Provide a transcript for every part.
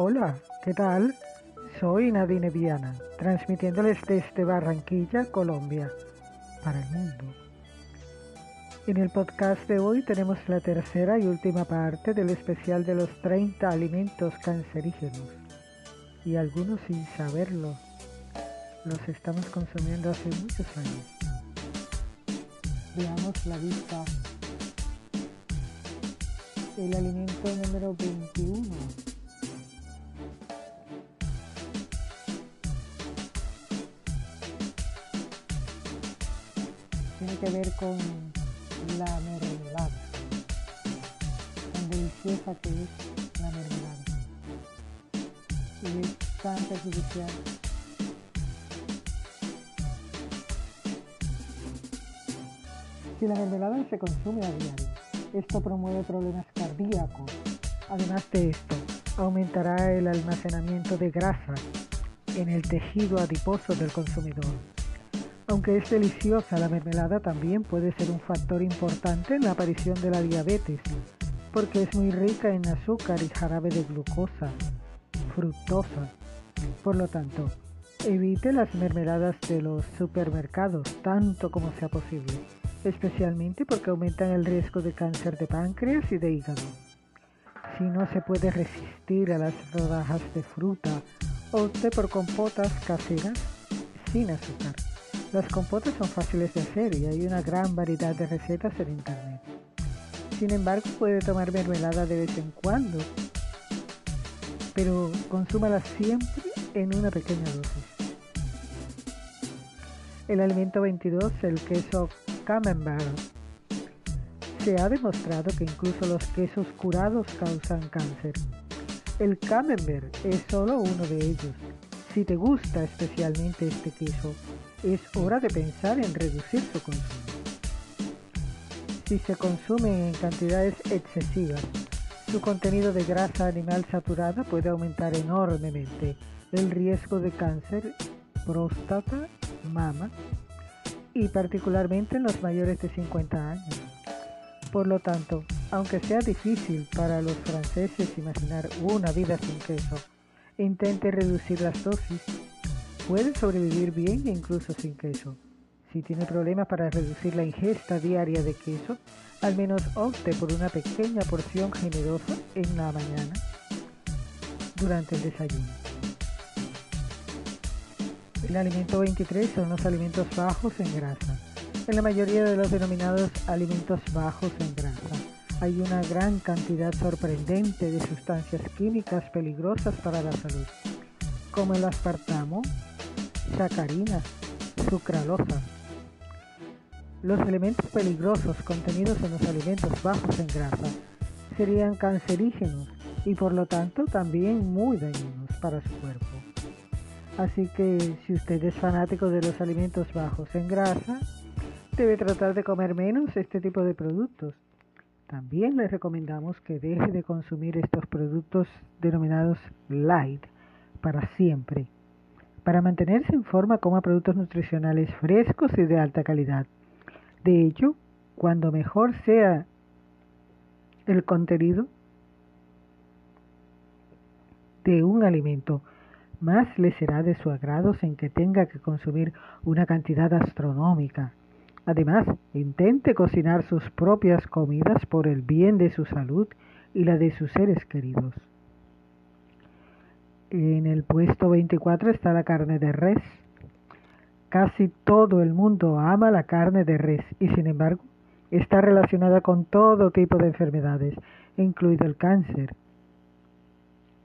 Hola, ¿qué tal? Soy Nadine Viana, transmitiéndoles desde Barranquilla, Colombia, para el mundo. En el podcast de hoy tenemos la tercera y última parte del especial de los 30 alimentos cancerígenos. Y algunos sin saberlo, los estamos consumiendo hace muchos años. Veamos la lista. El alimento número 21 que ver con la mermelada, tan deliciosa que es la mermelada. Y es tan perjudicial. Si la mermelada se consume a diario, esto promueve problemas cardíacos. Además de esto, aumentará el almacenamiento de grasa en el tejido adiposo del consumidor aunque es deliciosa, la mermelada también puede ser un factor importante en la aparición de la diabetes, porque es muy rica en azúcar y jarabe de glucosa, fructosa. Por lo tanto, evite las mermeladas de los supermercados tanto como sea posible, especialmente porque aumentan el riesgo de cáncer de páncreas y de hígado. Si no se puede resistir a las rodajas de fruta, opte por compotas caseras sin azúcar. Las compotas son fáciles de hacer y hay una gran variedad de recetas en internet. Sin embargo, puede tomar mermelada de vez en cuando, pero consúmala siempre en una pequeña dosis. El alimento 22, el queso camembert. Se ha demostrado que incluso los quesos curados causan cáncer. El camembert es solo uno de ellos. Si te gusta especialmente este queso, es hora de pensar en reducir su consumo. Si se consume en cantidades excesivas, su contenido de grasa animal saturada puede aumentar enormemente el riesgo de cáncer, próstata, mama y particularmente en los mayores de 50 años. Por lo tanto, aunque sea difícil para los franceses imaginar una vida sin queso, intente reducir las dosis Puede sobrevivir bien incluso sin queso. Si tiene problemas para reducir la ingesta diaria de queso, al menos opte por una pequeña porción generosa en la mañana durante el desayuno. El alimento 23 son los alimentos bajos en grasa. En la mayoría de los denominados alimentos bajos en grasa hay una gran cantidad sorprendente de sustancias químicas peligrosas para la salud, como el aspartamo, sacarina, sucralosa. Los elementos peligrosos contenidos en los alimentos bajos en grasa serían cancerígenos y por lo tanto también muy dañinos para su cuerpo. Así que si usted es fanático de los alimentos bajos en grasa, debe tratar de comer menos este tipo de productos. También le recomendamos que deje de consumir estos productos denominados light para siempre para mantenerse en forma coma productos nutricionales frescos y de alta calidad. De hecho, cuando mejor sea el contenido de un alimento, más le será de su agrado sin que tenga que consumir una cantidad astronómica. Además, intente cocinar sus propias comidas por el bien de su salud y la de sus seres queridos. En el puesto 24 está la carne de res. Casi todo el mundo ama la carne de res y sin embargo está relacionada con todo tipo de enfermedades, incluido el cáncer.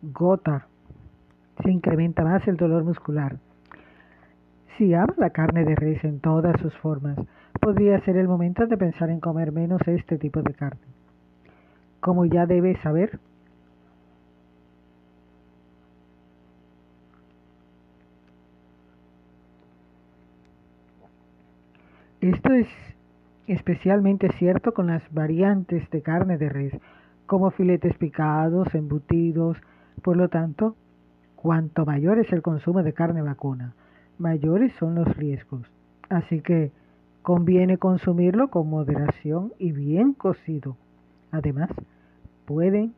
Gota. Se incrementa más el dolor muscular. Si ama la carne de res en todas sus formas, podría ser el momento de pensar en comer menos este tipo de carne. Como ya debe saber, Esto es especialmente cierto con las variantes de carne de res, como filetes picados, embutidos. Por lo tanto, cuanto mayor es el consumo de carne vacuna, mayores son los riesgos. Así que conviene consumirlo con moderación y bien cocido. Además, pueden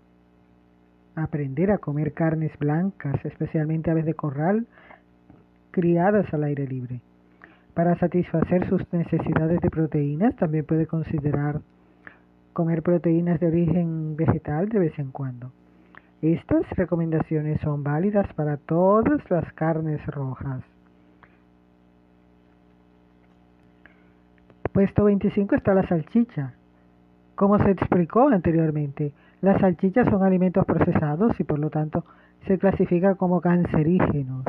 aprender a comer carnes blancas, especialmente aves de corral, criadas al aire libre. Para satisfacer sus necesidades de proteínas, también puede considerar comer proteínas de origen vegetal de vez en cuando. Estas recomendaciones son válidas para todas las carnes rojas. Puesto 25 está la salchicha. Como se explicó anteriormente, las salchichas son alimentos procesados y por lo tanto se clasifican como cancerígenos.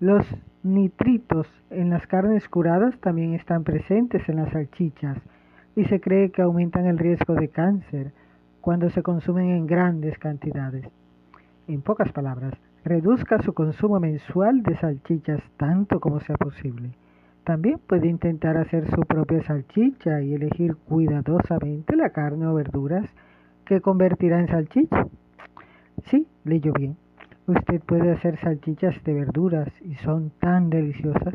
Los nitritos en las carnes curadas también están presentes en las salchichas y se cree que aumentan el riesgo de cáncer cuando se consumen en grandes cantidades. En pocas palabras, reduzca su consumo mensual de salchichas tanto como sea posible. También puede intentar hacer su propia salchicha y elegir cuidadosamente la carne o verduras que convertirá en salchicha. Sí, leyó bien. Usted puede hacer salchichas de verduras y son tan deliciosas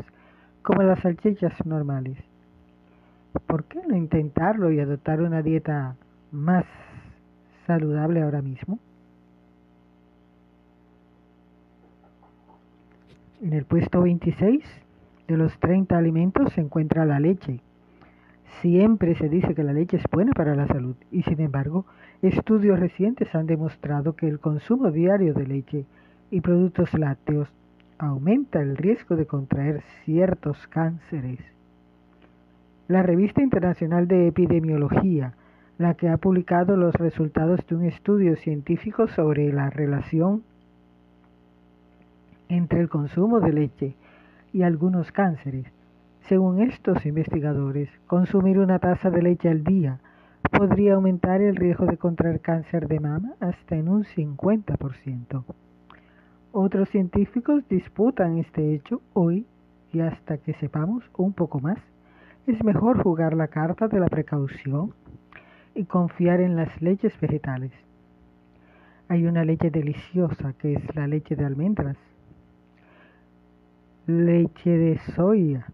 como las salchichas normales. ¿Por qué no intentarlo y adoptar una dieta más saludable ahora mismo? En el puesto 26 de los 30 alimentos se encuentra la leche. Siempre se dice que la leche es buena para la salud y sin embargo estudios recientes han demostrado que el consumo diario de leche y productos lácteos aumenta el riesgo de contraer ciertos cánceres. La revista internacional de epidemiología, la que ha publicado los resultados de un estudio científico sobre la relación entre el consumo de leche y algunos cánceres. Según estos investigadores, consumir una taza de leche al día podría aumentar el riesgo de contraer cáncer de mama hasta en un 50%. Otros científicos disputan este hecho hoy y hasta que sepamos un poco más, es mejor jugar la carta de la precaución y confiar en las leches vegetales. Hay una leche deliciosa que es la leche de almendras, leche de soya,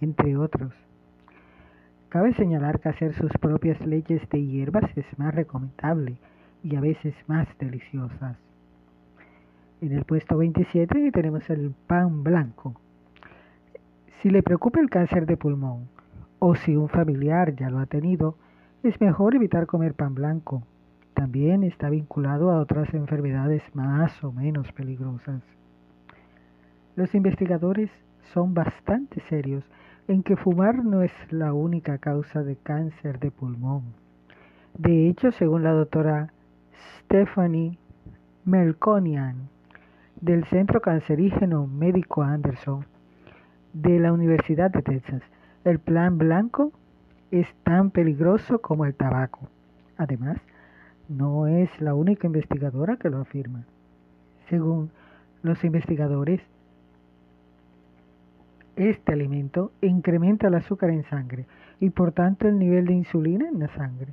entre otros. Cabe señalar que hacer sus propias leches de hierbas es más recomendable y a veces más deliciosas. En el puesto 27 tenemos el pan blanco. Si le preocupa el cáncer de pulmón o si un familiar ya lo ha tenido, es mejor evitar comer pan blanco. También está vinculado a otras enfermedades más o menos peligrosas. Los investigadores son bastante serios en que fumar no es la única causa de cáncer de pulmón. De hecho, según la doctora Stephanie Melconian del Centro Cancerígeno Médico Anderson de la Universidad de Texas, el plan blanco es tan peligroso como el tabaco. Además, no es la única investigadora que lo afirma. Según los investigadores, este alimento incrementa el azúcar en sangre y por tanto el nivel de insulina en la sangre.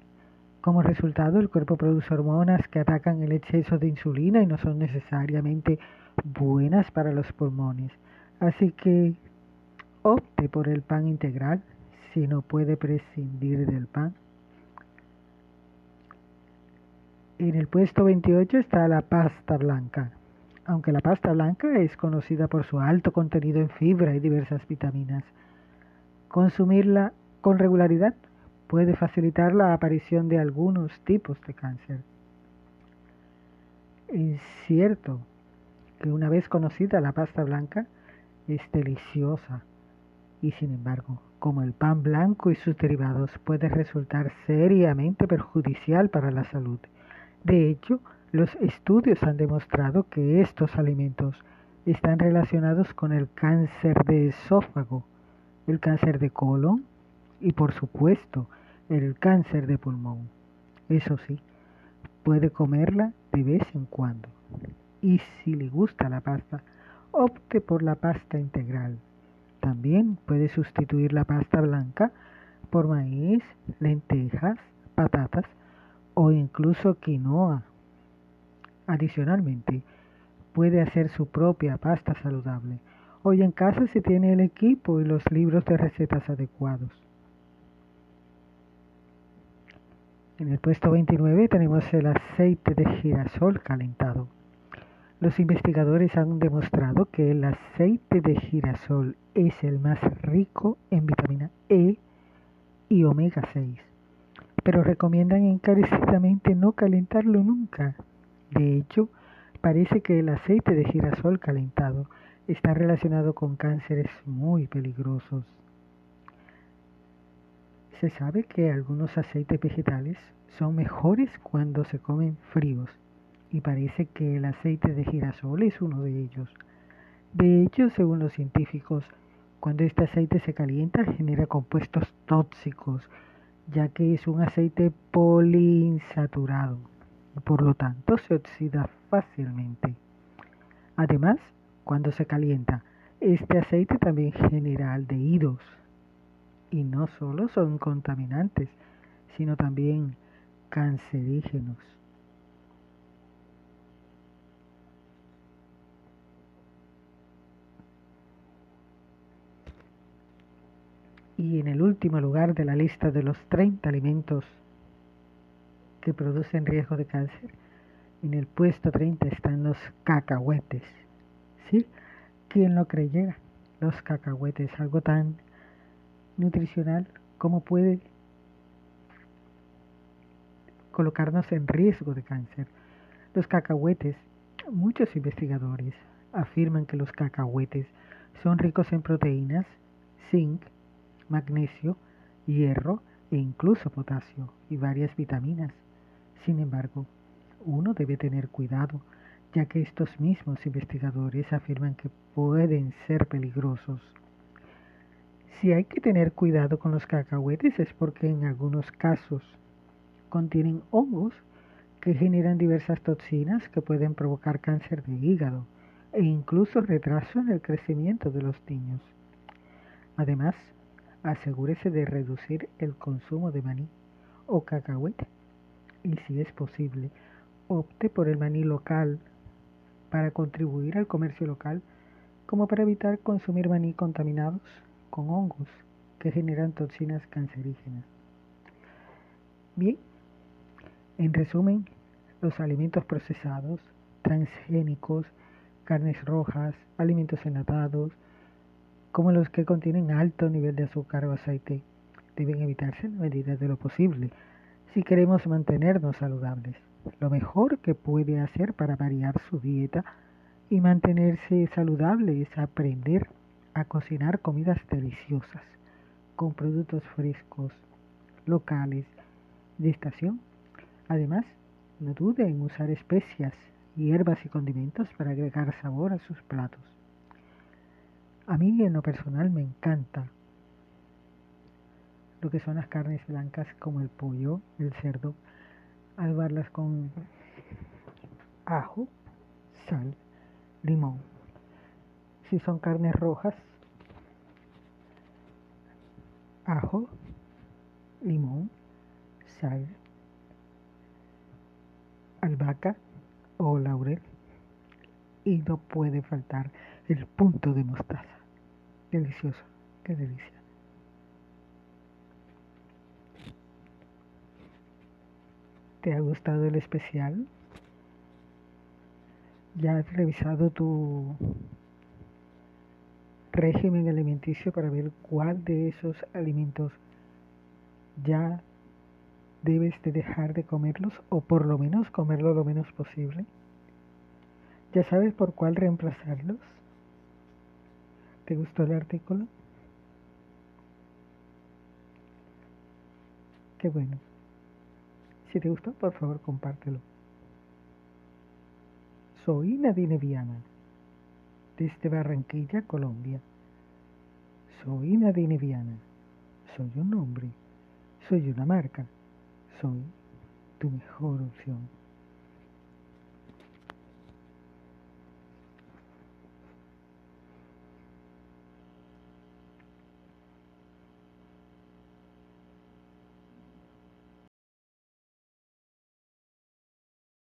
Como resultado, el cuerpo produce hormonas que atacan el exceso de insulina y no son necesariamente buenas para los pulmones. Así que opte por el pan integral si no puede prescindir del pan. En el puesto 28 está la pasta blanca aunque la pasta blanca es conocida por su alto contenido en fibra y diversas vitaminas. Consumirla con regularidad puede facilitar la aparición de algunos tipos de cáncer. Es cierto que una vez conocida la pasta blanca es deliciosa y sin embargo, como el pan blanco y sus derivados puede resultar seriamente perjudicial para la salud. De hecho, los estudios han demostrado que estos alimentos están relacionados con el cáncer de esófago, el cáncer de colon y por supuesto el cáncer de pulmón. Eso sí, puede comerla de vez en cuando. Y si le gusta la pasta, opte por la pasta integral. También puede sustituir la pasta blanca por maíz, lentejas, patatas o incluso quinoa Adicionalmente, puede hacer su propia pasta saludable. Hoy en casa se tiene el equipo y los libros de recetas adecuados. En el puesto 29 tenemos el aceite de girasol calentado. Los investigadores han demostrado que el aceite de girasol es el más rico en vitamina E y omega 6, pero recomiendan encarecidamente no calentarlo nunca. De hecho, parece que el aceite de girasol calentado está relacionado con cánceres muy peligrosos. Se sabe que algunos aceites vegetales son mejores cuando se comen fríos y parece que el aceite de girasol es uno de ellos. De hecho, según los científicos, cuando este aceite se calienta genera compuestos tóxicos, ya que es un aceite poliinsaturado y por lo tanto se oxida fácilmente. Además, cuando se calienta, este aceite también genera aldehídos y no solo son contaminantes, sino también cancerígenos. Y en el último lugar de la lista de los 30 alimentos que producen riesgo de cáncer, en el puesto 30 están los cacahuetes. ¿sí? ¿Quién lo creyera? Los cacahuetes, algo tan nutricional como puede colocarnos en riesgo de cáncer. Los cacahuetes, muchos investigadores afirman que los cacahuetes son ricos en proteínas, zinc, magnesio, hierro e incluso potasio y varias vitaminas. Sin embargo, uno debe tener cuidado ya que estos mismos investigadores afirman que pueden ser peligrosos. Si hay que tener cuidado con los cacahuetes es porque en algunos casos contienen hongos que generan diversas toxinas que pueden provocar cáncer de hígado e incluso retraso en el crecimiento de los niños. Además, asegúrese de reducir el consumo de maní o cacahuete y si es posible, opte por el maní local para contribuir al comercio local como para evitar consumir maní contaminados con hongos que generan toxinas cancerígenas. Bien, en resumen, los alimentos procesados, transgénicos, carnes rojas, alimentos enlatados, como los que contienen alto nivel de azúcar o aceite, deben evitarse en medida de lo posible si queremos mantenernos saludables. Lo mejor que puede hacer para variar su dieta y mantenerse saludable es aprender a cocinar comidas deliciosas con productos frescos, locales, de estación. Además, no dude en usar especias, hierbas y condimentos para agregar sabor a sus platos. A mí en lo personal me encanta lo que son las carnes blancas como el pollo, el cerdo, albarlas con ajo, sal, limón. Si son carnes rojas, ajo, limón, sal, albahaca o laurel. Y no puede faltar el punto de mostaza. Delicioso, qué delicia. ¿Te ha gustado el especial? ¿Ya has revisado tu régimen alimenticio para ver cuál de esos alimentos ya debes de dejar de comerlos o por lo menos comerlo lo menos posible? ¿Ya sabes por cuál reemplazarlos? ¿Te gustó el artículo? Qué bueno. Si te gustó, por favor, compártelo. Soy Nadine Viana, desde Barranquilla, Colombia. Soy Nadine Viana. Soy un hombre. Soy una marca. Soy tu mejor opción.